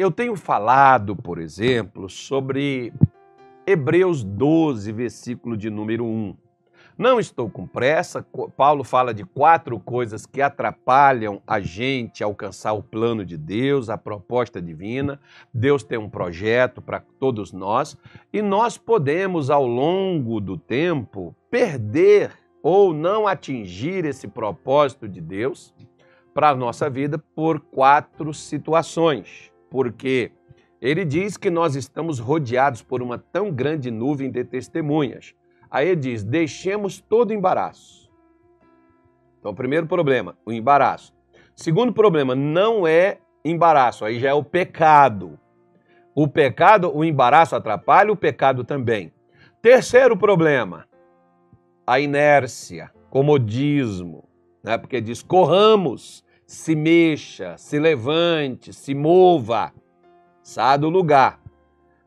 eu tenho falado, por exemplo, sobre Hebreus 12, versículo de número 1. Não estou com pressa. Paulo fala de quatro coisas que atrapalham a gente a alcançar o plano de Deus, a proposta divina. Deus tem um projeto para todos nós e nós podemos, ao longo do tempo, perder ou não atingir esse propósito de Deus para a nossa vida por quatro situações. Porque ele diz que nós estamos rodeados por uma tão grande nuvem de testemunhas. Aí ele diz: deixemos todo embaraço. Então, primeiro problema, o embaraço. Segundo problema, não é embaraço, aí já é o pecado. O pecado, o embaraço atrapalha, o pecado também. Terceiro problema, a inércia, comodismo, né? porque diz: corramos, se mexa, se levante, se mova, saia do lugar.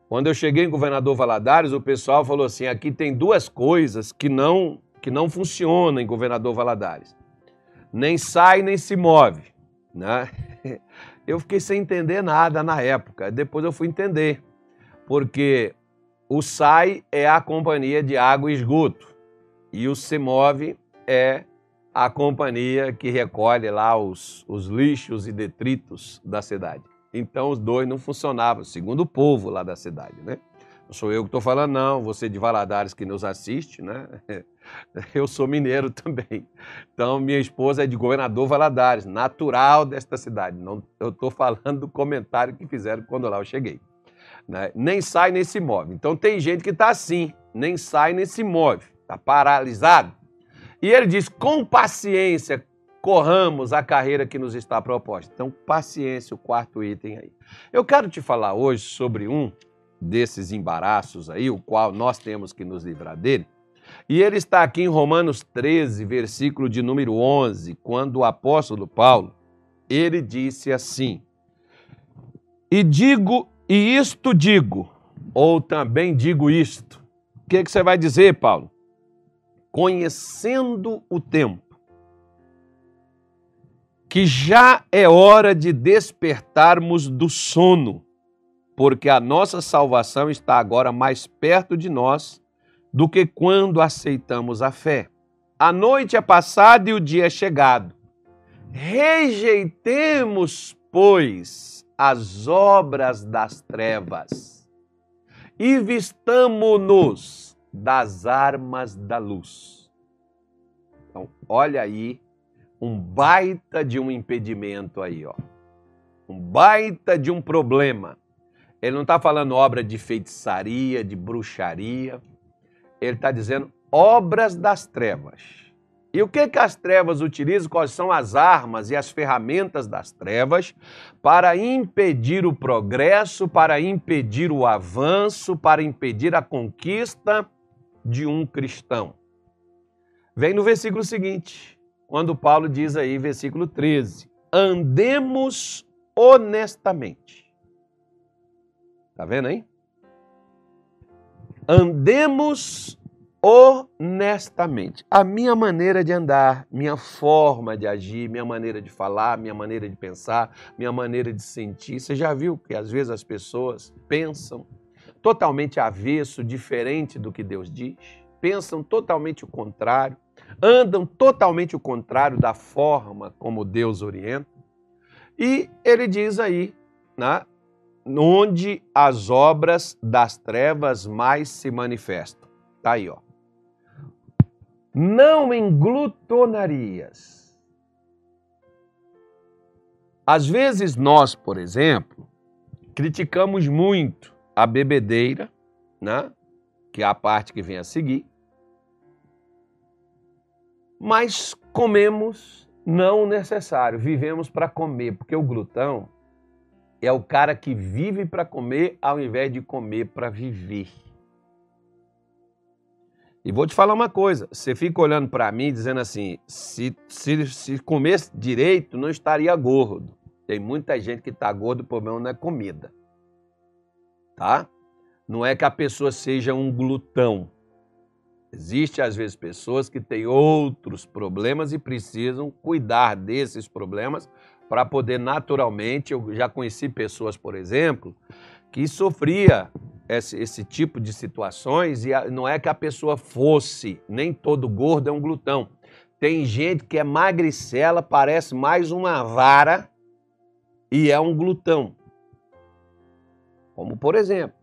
Quando eu cheguei em Governador Valadares, o pessoal falou assim: aqui tem duas coisas que não, que não funcionam em Governador Valadares. Nem sai, nem se move. Né? Eu fiquei sem entender nada na época. Depois eu fui entender. Porque o SAI é a companhia de água e esgoto. E o SEMOVE é a companhia que recolhe lá os, os lixos e detritos da cidade. Então os dois não funcionavam, segundo o povo lá da cidade, né? Não sou eu que estou falando, não, você de Valadares que nos assiste, né? Eu sou mineiro também. Então, minha esposa é de governador Valadares, natural desta cidade. Não, eu estou falando do comentário que fizeram quando lá eu cheguei. Né? Nem sai nem se move. Então, tem gente que está assim, nem sai nem se move, está paralisado. E ele diz: com paciência, corramos a carreira que nos está proposta. Então, paciência, o quarto item aí. Eu quero te falar hoje sobre um desses embaraços aí, o qual nós temos que nos livrar dele. E ele está aqui em Romanos 13, versículo de número 11, quando o apóstolo Paulo, ele disse assim: E digo, e isto digo, ou também digo isto. O que, que você vai dizer, Paulo? Conhecendo o tempo que já é hora de despertarmos do sono, porque a nossa salvação está agora mais perto de nós do que quando aceitamos a fé. A noite é passada e o dia é chegado. Rejeitemos, pois, as obras das trevas e vistamo-nos das armas da luz. Então, olha aí um baita de um impedimento aí, ó. Um baita de um problema. Ele não está falando obra de feitiçaria, de bruxaria. Ele está dizendo obras das trevas. E o que, que as trevas utilizam? Quais são as armas e as ferramentas das trevas para impedir o progresso, para impedir o avanço, para impedir a conquista de um cristão? Vem no versículo seguinte quando Paulo diz aí, versículo 13: andemos honestamente. Tá vendo aí? Andemos honestamente. A minha maneira de andar, minha forma de agir, minha maneira de falar, minha maneira de pensar, minha maneira de sentir. Você já viu que às vezes as pessoas pensam totalmente avesso, diferente do que Deus diz? Pensam totalmente o contrário andam totalmente o contrário da forma como Deus orienta. E ele diz aí, né, onde as obras das trevas mais se manifestam. Tá aí, ó. Não englutonarias. Às vezes nós, por exemplo, criticamos muito a bebedeira, né? Que é a parte que vem a seguir mas comemos não necessário, vivemos para comer, porque o glutão é o cara que vive para comer ao invés de comer para viver. E vou te falar uma coisa: você fica olhando para mim dizendo assim, se, se, se comesse direito, não estaria gordo. Tem muita gente que está gordo, o problema não é comida. Tá? Não é que a pessoa seja um glutão. Existe às vezes pessoas que têm outros problemas e precisam cuidar desses problemas para poder naturalmente, eu já conheci pessoas, por exemplo, que sofria esse, esse, tipo de situações e não é que a pessoa fosse, nem todo gordo é um glutão. Tem gente que é magricela, parece mais uma vara e é um glutão. Como por exemplo,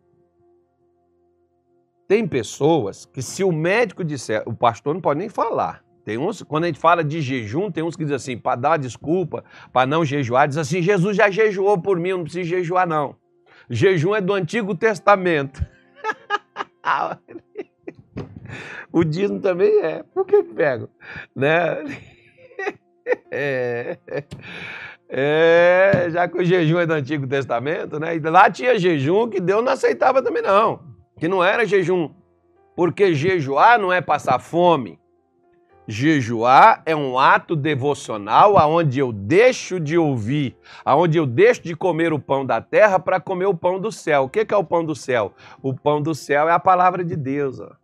tem pessoas que se o médico disser, o pastor não pode nem falar. Tem uns, quando a gente fala de jejum, tem uns que dizem assim, para dar desculpa, para não jejuar, diz assim, Jesus já jejuou por mim, eu não preciso jejuar não. Jejum é do Antigo Testamento. o dízimo também é. Por que pego? Né? É, é, já que o jejum é do Antigo Testamento, né? E lá tinha jejum que Deus não aceitava também não, que não era jejum. Porque jejuar não é passar fome. Jejuar é um ato devocional aonde eu deixo de ouvir, aonde eu deixo de comer o pão da terra para comer o pão do céu. O que é o pão do céu? O pão do céu é a palavra de Deus. Ó.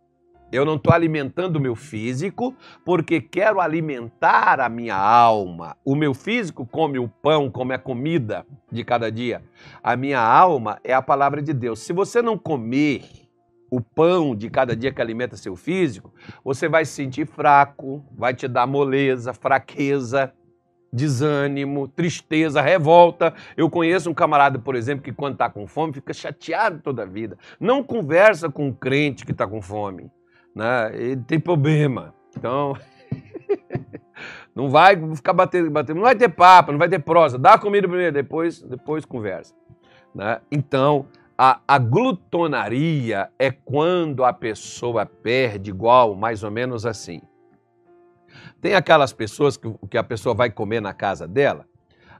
Eu não estou alimentando o meu físico porque quero alimentar a minha alma. O meu físico come o pão, come a comida de cada dia. A minha alma é a palavra de Deus. Se você não comer o pão de cada dia que alimenta seu físico, você vai se sentir fraco, vai te dar moleza, fraqueza, desânimo, tristeza, revolta. Eu conheço um camarada, por exemplo, que quando está com fome fica chateado toda a vida. Não conversa com um crente que está com fome né? Ele tem problema. Então, não vai ficar batendo, batendo, não vai ter papo, não vai ter prosa. Dá comida primeiro, depois, depois conversa. Né? Então, a, a, glutonaria é quando a pessoa perde igual, mais ou menos assim. Tem aquelas pessoas que, que a pessoa vai comer na casa dela,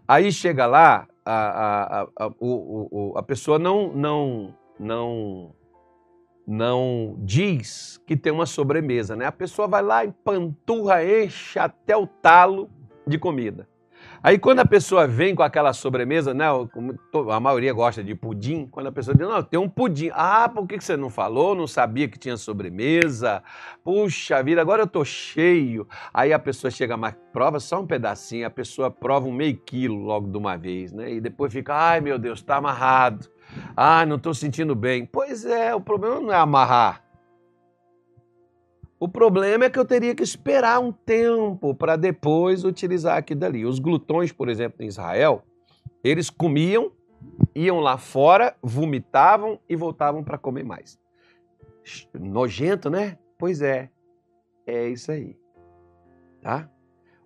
aí chega lá, a, a, a, a, o, o, a pessoa não, não, não não diz que tem uma sobremesa, né? A pessoa vai lá e panturra, enche até o talo de comida. Aí quando a pessoa vem com aquela sobremesa, né? A maioria gosta de pudim. Quando a pessoa diz, não, tem um pudim. Ah, por que você não falou? Não sabia que tinha sobremesa? Puxa vida, agora eu tô cheio. Aí a pessoa chega mais, prova só um pedacinho, a pessoa prova um meio quilo logo de uma vez, né? E depois fica, ai meu Deus, tá amarrado. Ah, não estou sentindo bem. Pois é, o problema não é amarrar. O problema é que eu teria que esperar um tempo para depois utilizar aquilo dali. Os glutões, por exemplo, em Israel, eles comiam, iam lá fora, vomitavam e voltavam para comer mais. Nojento, né? Pois é. É isso aí. Tá?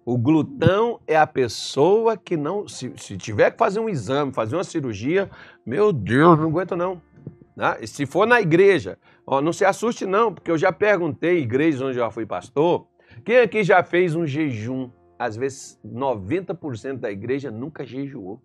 O glutão é a pessoa que não. Se, se, tiver que fazer um exame, fazer uma cirurgia, meu Deus, não aguento não. Né? Se for na igreja, ó, não se assuste não, porque eu já perguntei igrejas onde eu já fui pastor, quem aqui já fez um jejum? Às vezes 90% da igreja nunca jejuou.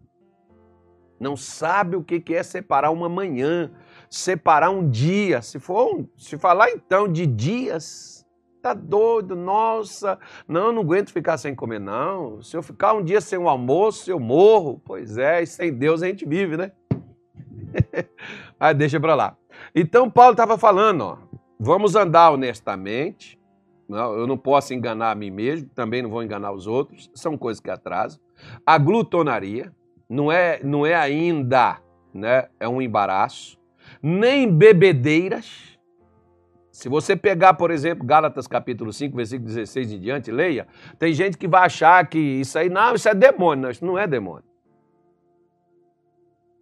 Não sabe o que é separar uma manhã, separar um dia. Se for, um, se falar então de dias, Tá doido, nossa, não, não aguento ficar sem comer, não. Se eu ficar um dia sem o um almoço, eu morro. Pois é, e sem Deus a gente vive, né? Mas deixa para lá. Então, Paulo estava falando, ó, vamos andar honestamente. Não, eu não posso enganar a mim mesmo, também não vou enganar os outros. São coisas que atrasam. A glutonaria não é, não é ainda, né? É um embaraço. Nem bebedeiras se você pegar, por exemplo, Gálatas capítulo 5, versículo 16 em diante, leia, tem gente que vai achar que isso aí, não, isso é demônio. Não, isso não é demônio.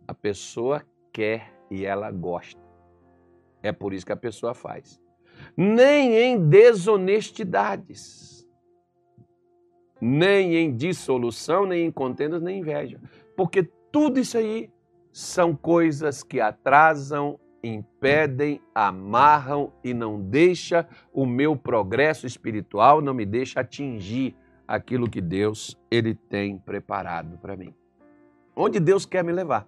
A pessoa quer e ela gosta. É por isso que a pessoa faz. Nem em desonestidades, nem em dissolução, nem em contendas, nem inveja. Porque tudo isso aí são coisas que atrasam impedem, amarram e não deixa o meu progresso espiritual, não me deixa atingir aquilo que Deus ele tem preparado para mim. Onde Deus quer me levar.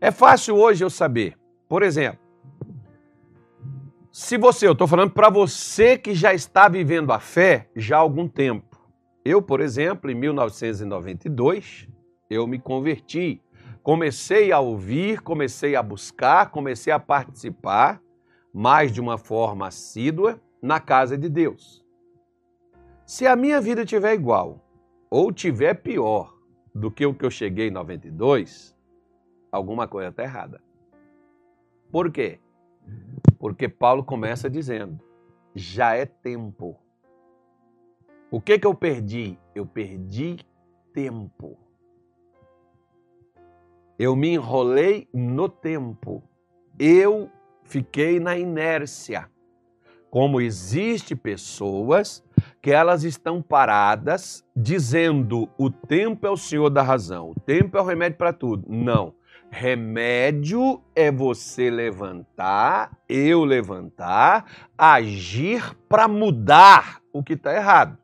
É fácil hoje eu saber. Por exemplo, se você, eu estou falando para você que já está vivendo a fé já há algum tempo. Eu, por exemplo, em 1992, eu me converti comecei a ouvir, comecei a buscar, comecei a participar mais de uma forma assídua na casa de Deus. Se a minha vida tiver igual ou tiver pior, do que o que eu cheguei em 92, alguma coisa está errada. Por quê? Porque Paulo começa dizendo: já é tempo. O que que eu perdi? Eu perdi tempo. Eu me enrolei no tempo. Eu fiquei na inércia. Como existe pessoas que elas estão paradas dizendo o tempo é o senhor da razão, o tempo é o remédio para tudo. Não. Remédio é você levantar, eu levantar, agir para mudar o que está errado.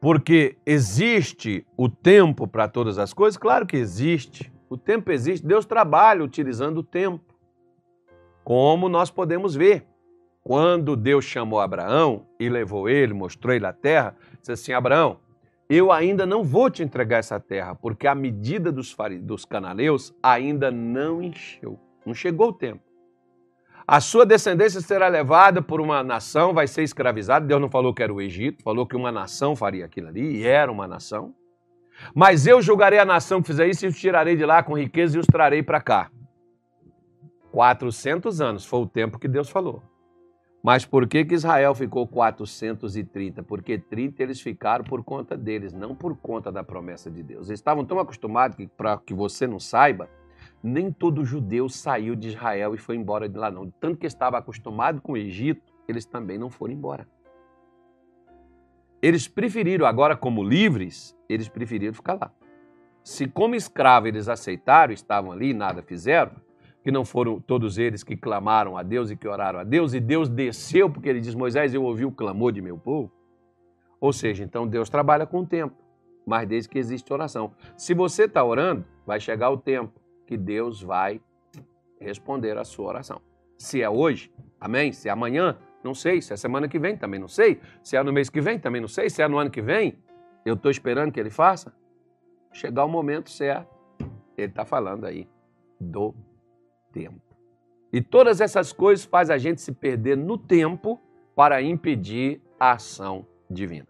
Porque existe o tempo para todas as coisas? Claro que existe. O tempo existe, Deus trabalha utilizando o tempo. Como nós podemos ver. Quando Deus chamou Abraão e levou ele, mostrou ele a terra, disse assim: Abraão, eu ainda não vou te entregar essa terra, porque a medida dos, dos cananeus ainda não encheu. Não chegou o tempo. A sua descendência será levada por uma nação, vai ser escravizada. Deus não falou que era o Egito, falou que uma nação faria aquilo ali, e era uma nação. Mas eu julgarei a nação que fizer isso e os tirarei de lá com riqueza e os trarei para cá. 400 anos foi o tempo que Deus falou. Mas por que, que Israel ficou 430? Porque 30 eles ficaram por conta deles, não por conta da promessa de Deus. Eles estavam tão acostumados que, para que você não saiba, nem todo judeu saiu de Israel e foi embora de lá, não. Tanto que estava acostumado com o Egito, eles também não foram embora. Eles preferiram, agora como livres, eles preferiram ficar lá. Se como escravo eles aceitaram, estavam ali, nada fizeram, que não foram todos eles que clamaram a Deus e que oraram a Deus, e Deus desceu, porque ele diz: Moisés, eu ouvi o clamor de meu povo. Ou seja, então Deus trabalha com o tempo, mas desde que existe oração. Se você está orando, vai chegar o tempo que Deus vai responder a sua oração. Se é hoje, amém. Se é amanhã, não sei. Se é semana que vem, também não sei. Se é no mês que vem, também não sei. Se é no ano que vem, eu estou esperando que ele faça. Chegar o momento certo, ele está falando aí do tempo. E todas essas coisas fazem a gente se perder no tempo para impedir a ação divina.